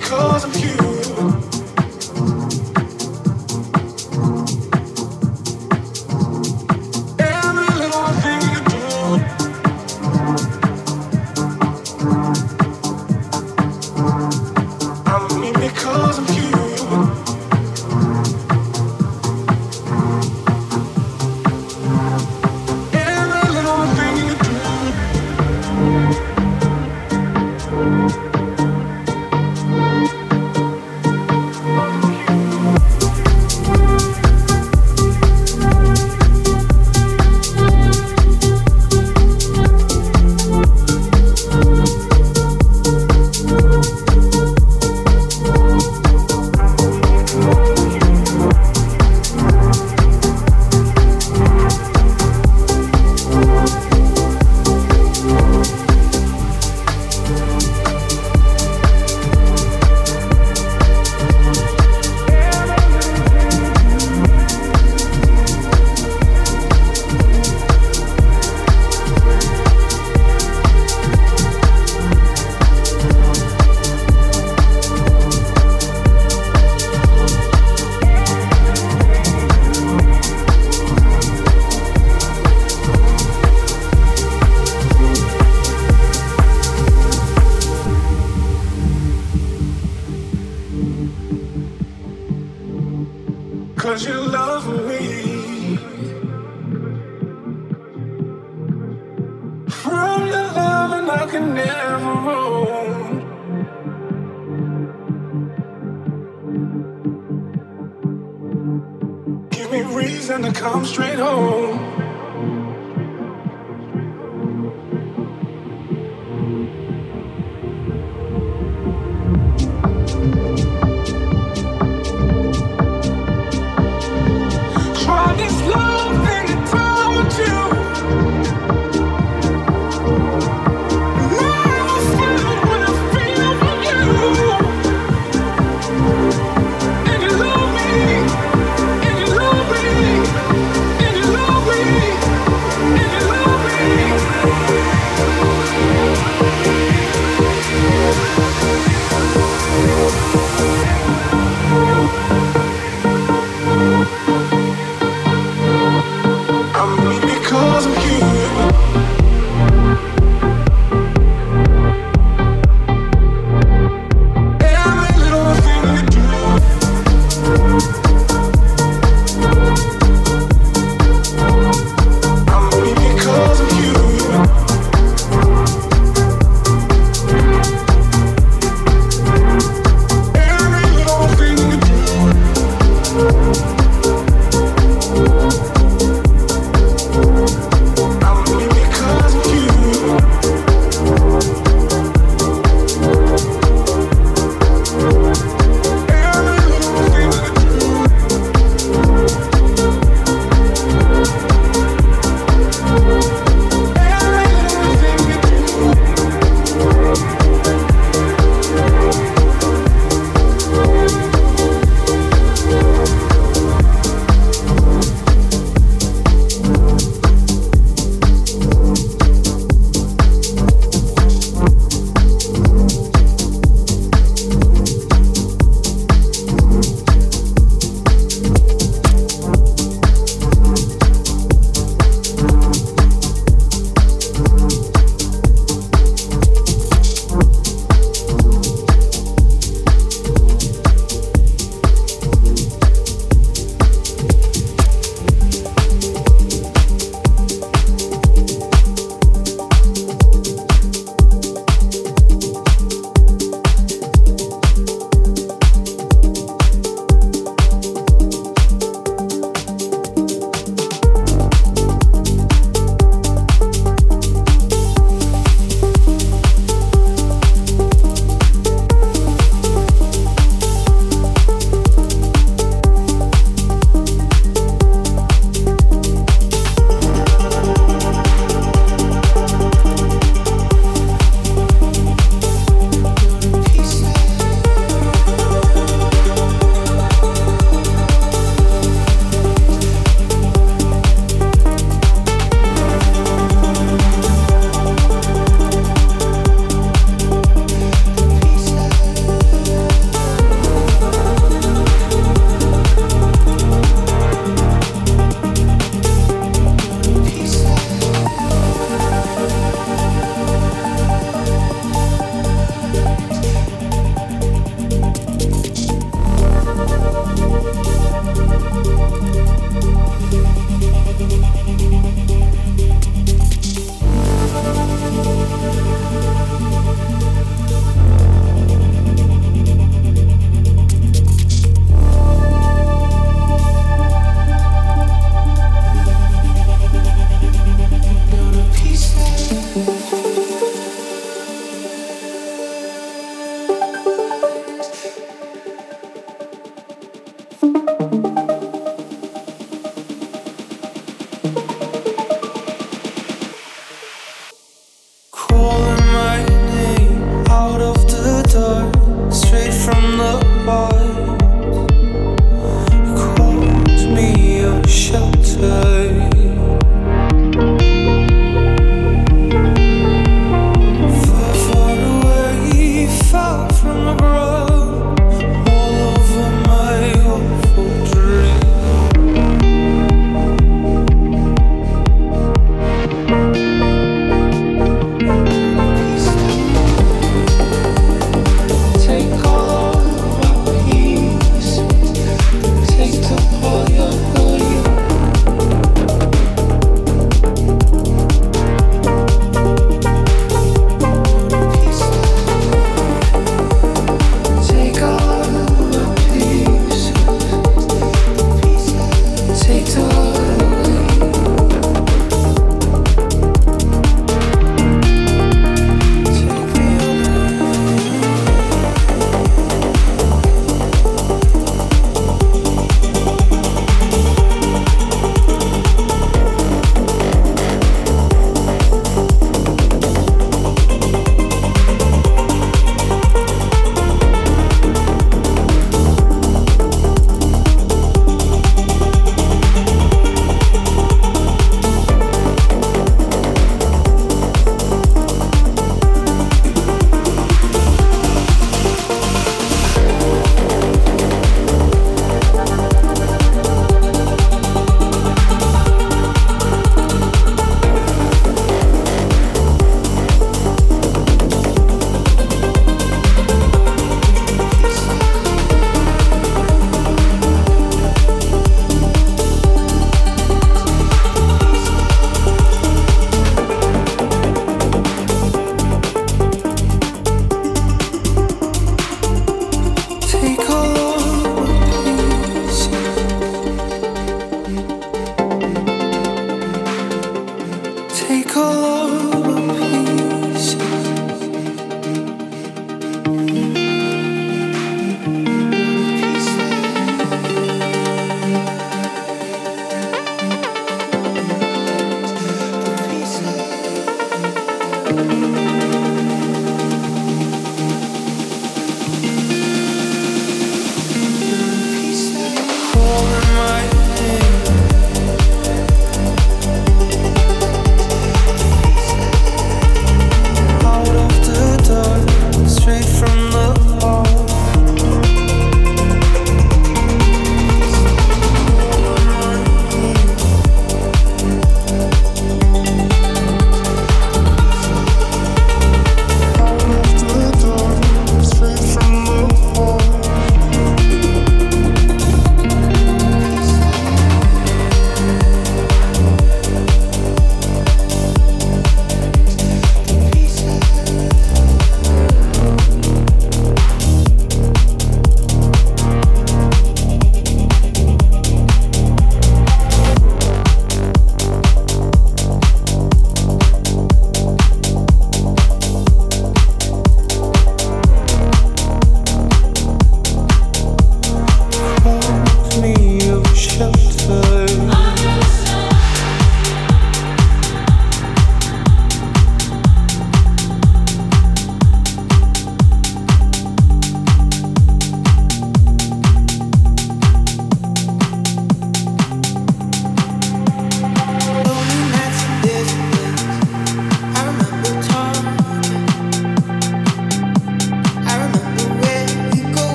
because I'm human.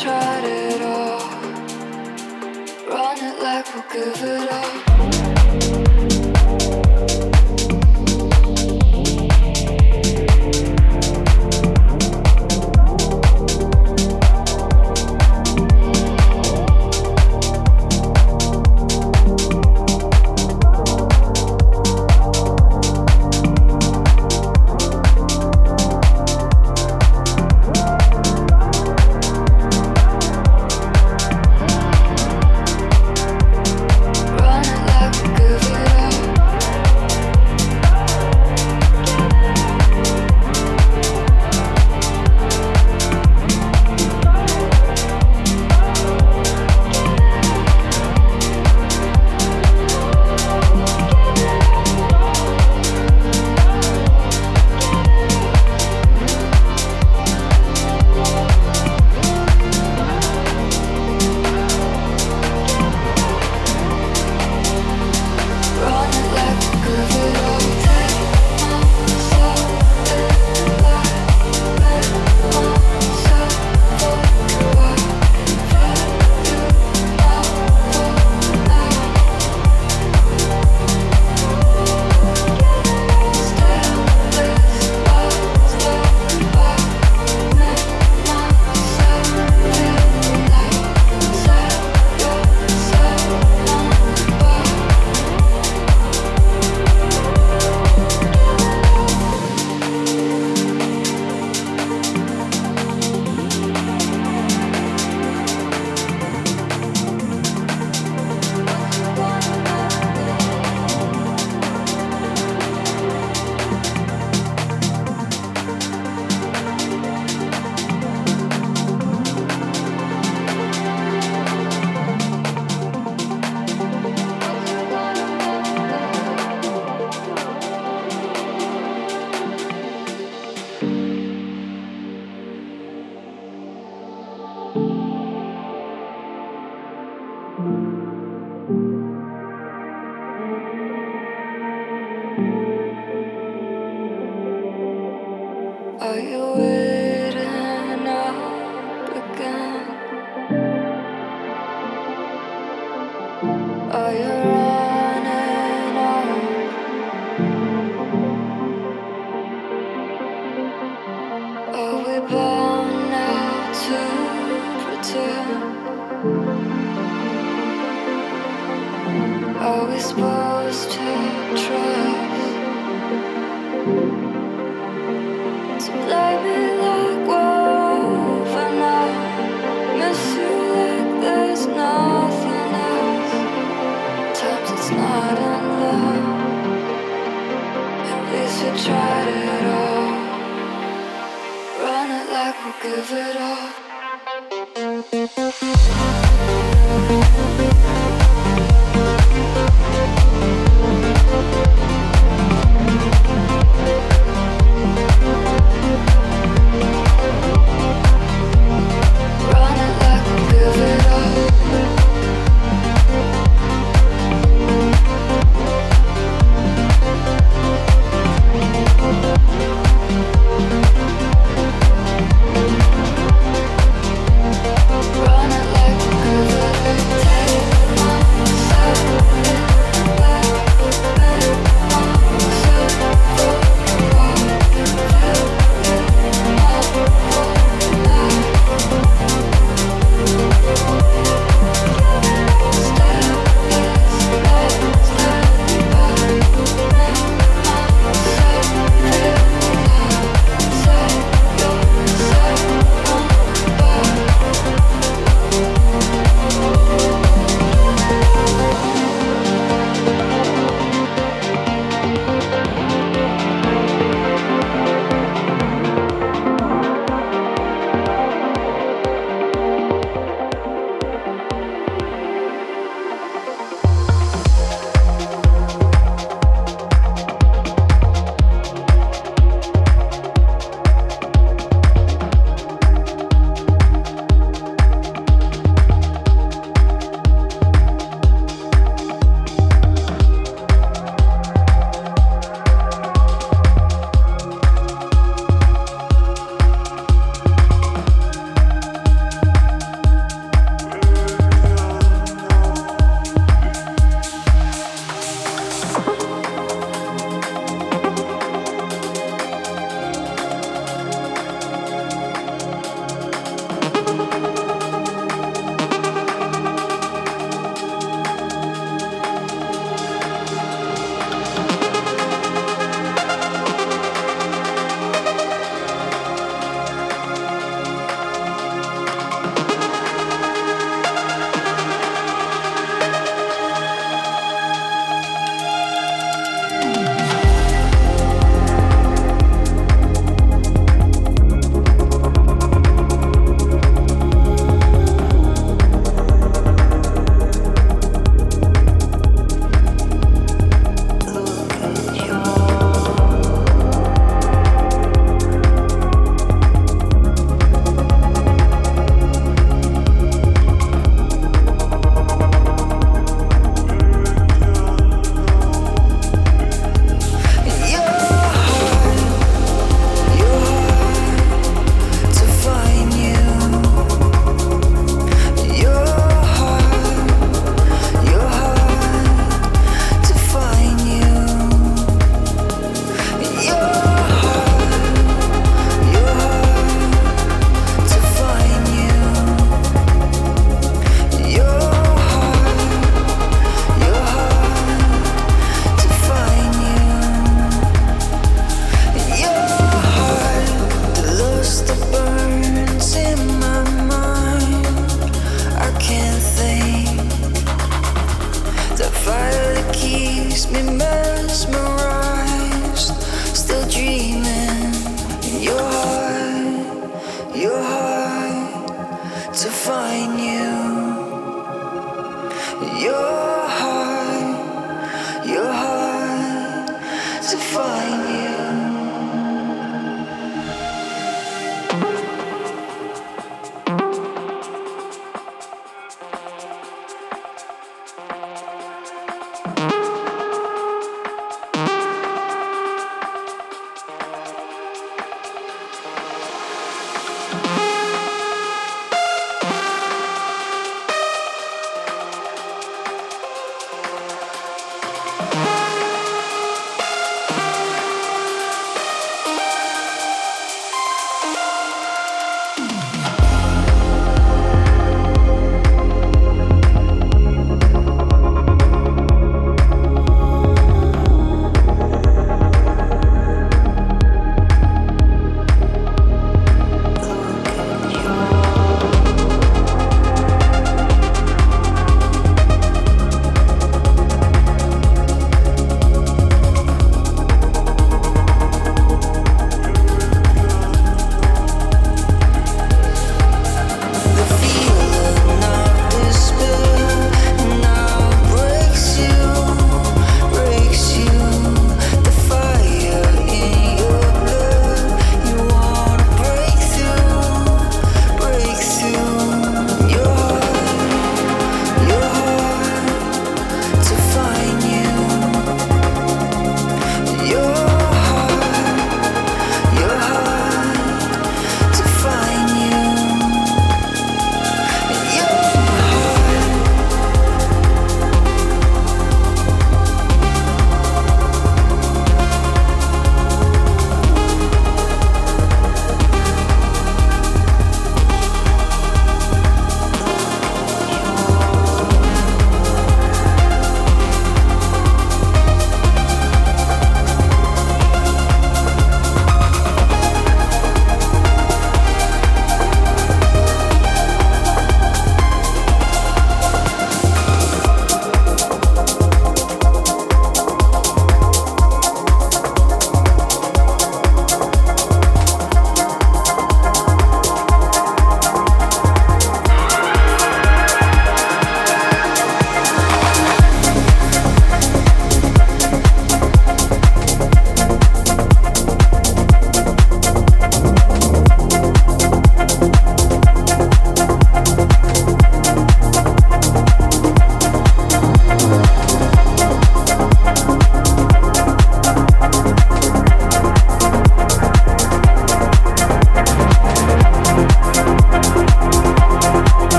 tried it all. Run it like we'll give it up.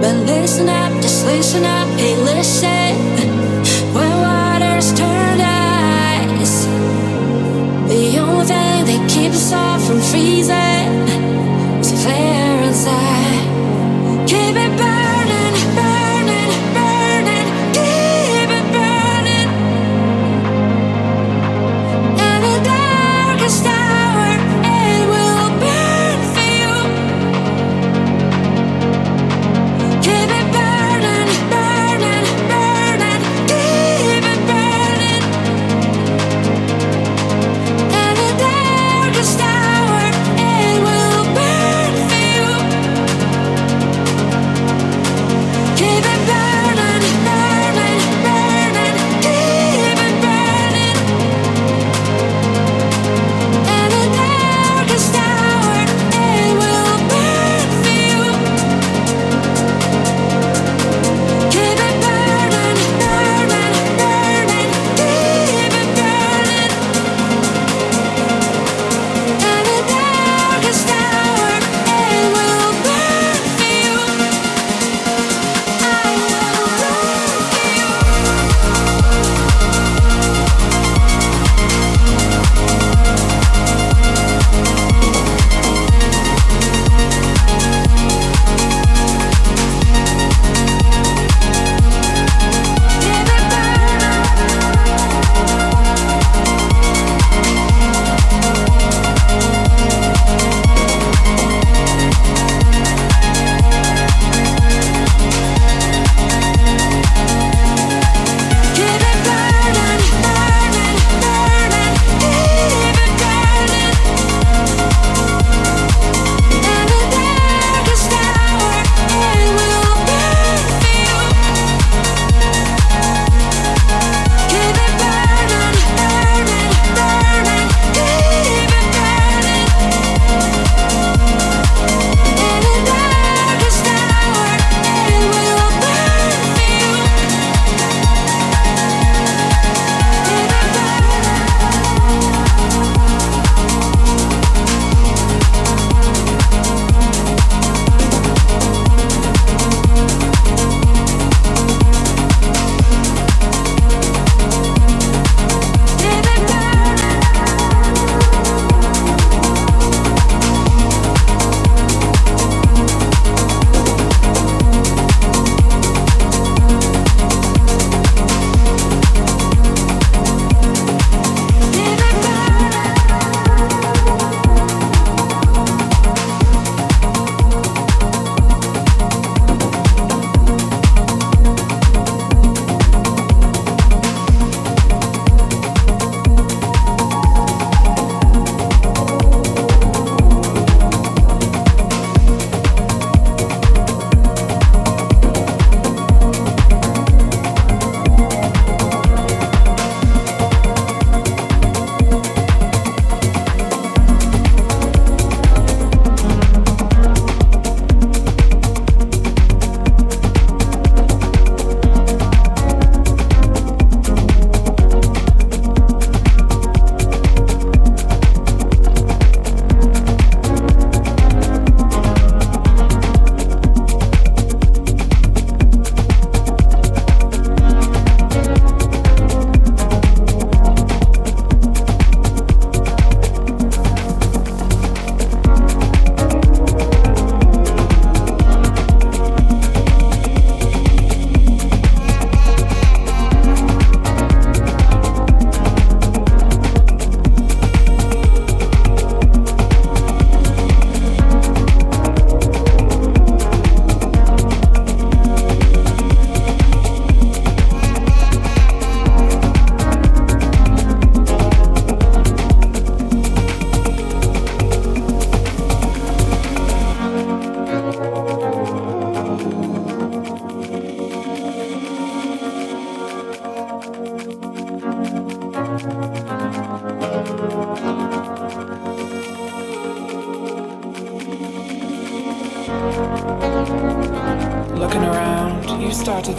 But listen up, just listen up, hey, listen. When waters turn ice, the only thing that keeps us all from freezing is a flare inside. Keep it back.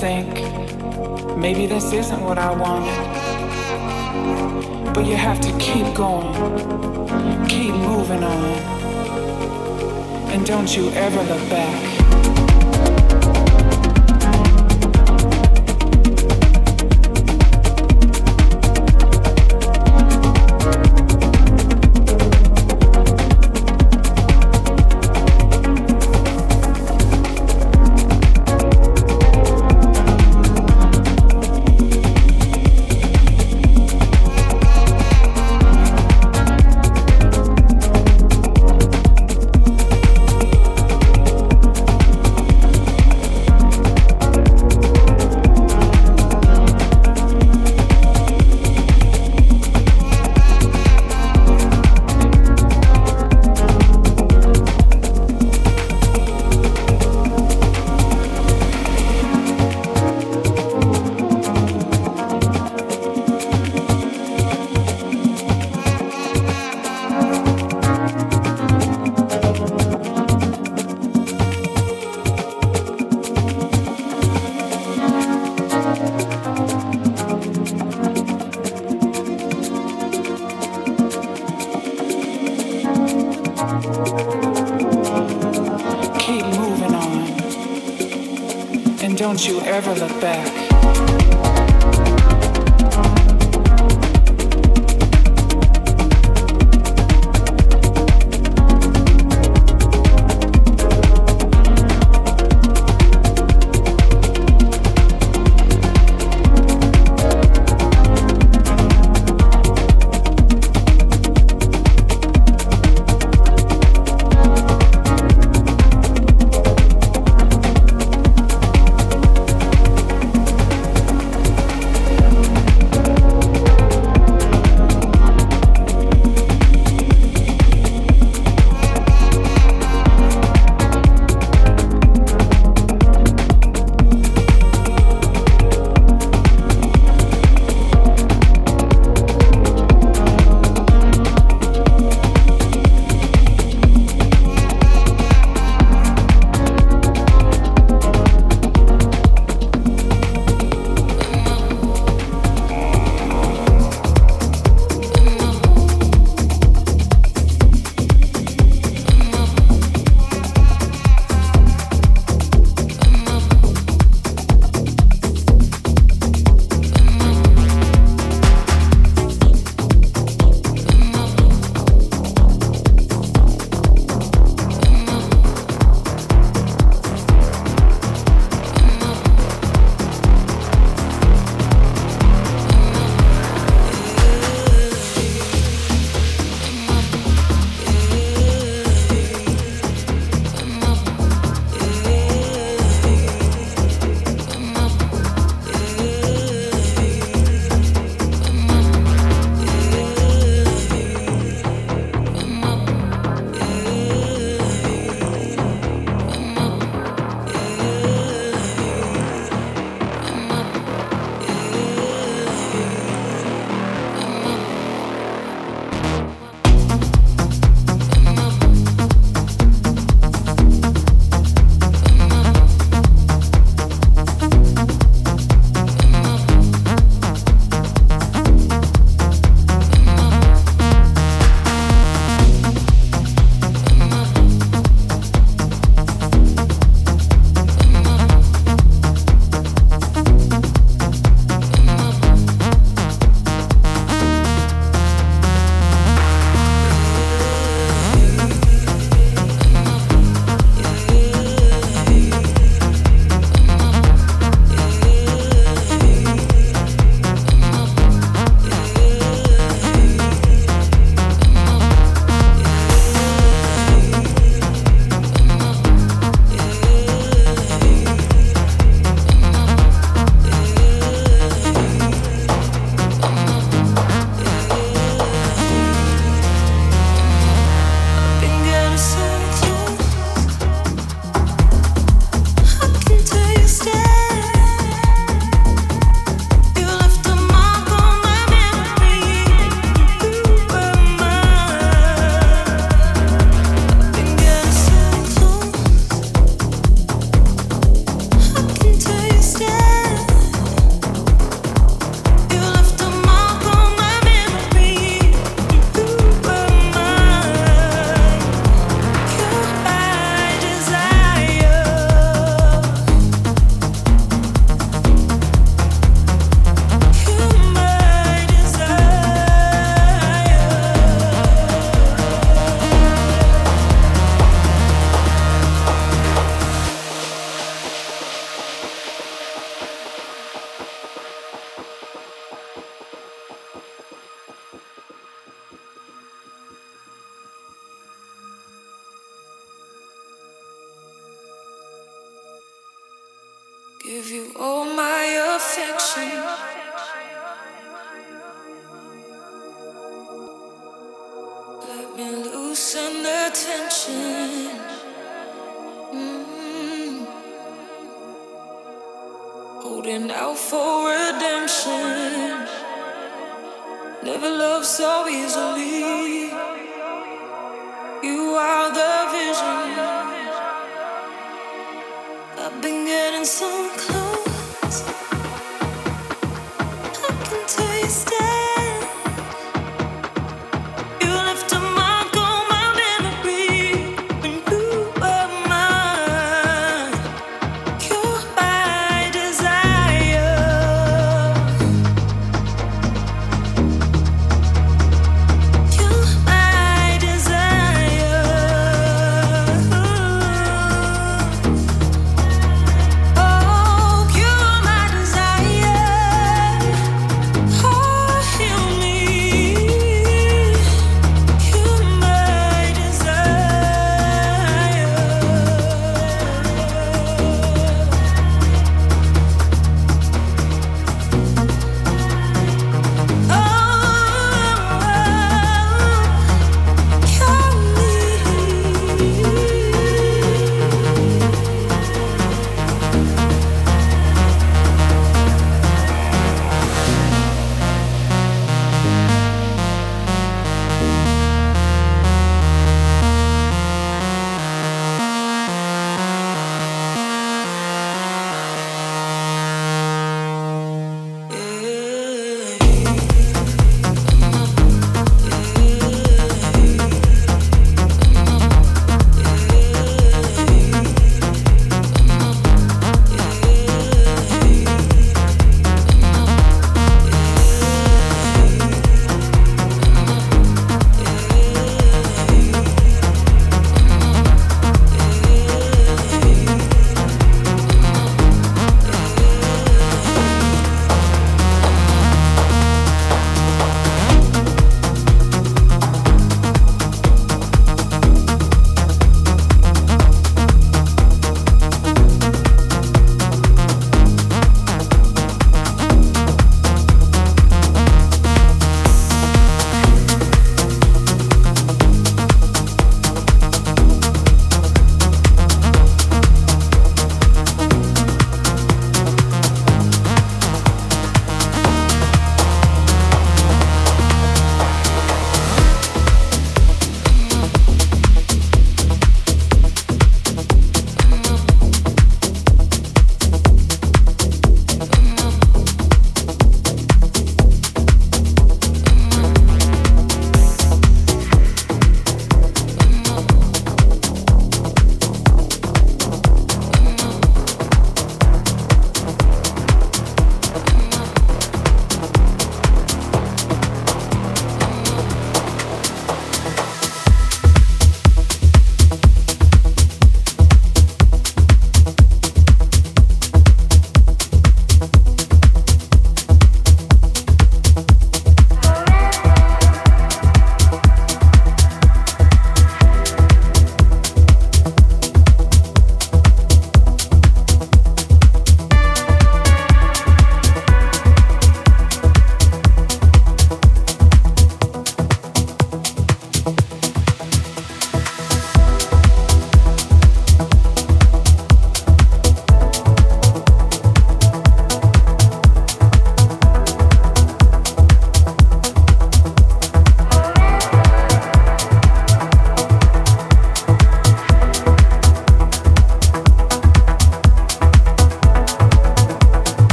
Think maybe this isn't what I wanted. But you have to keep going, keep moving on. And don't you ever look back.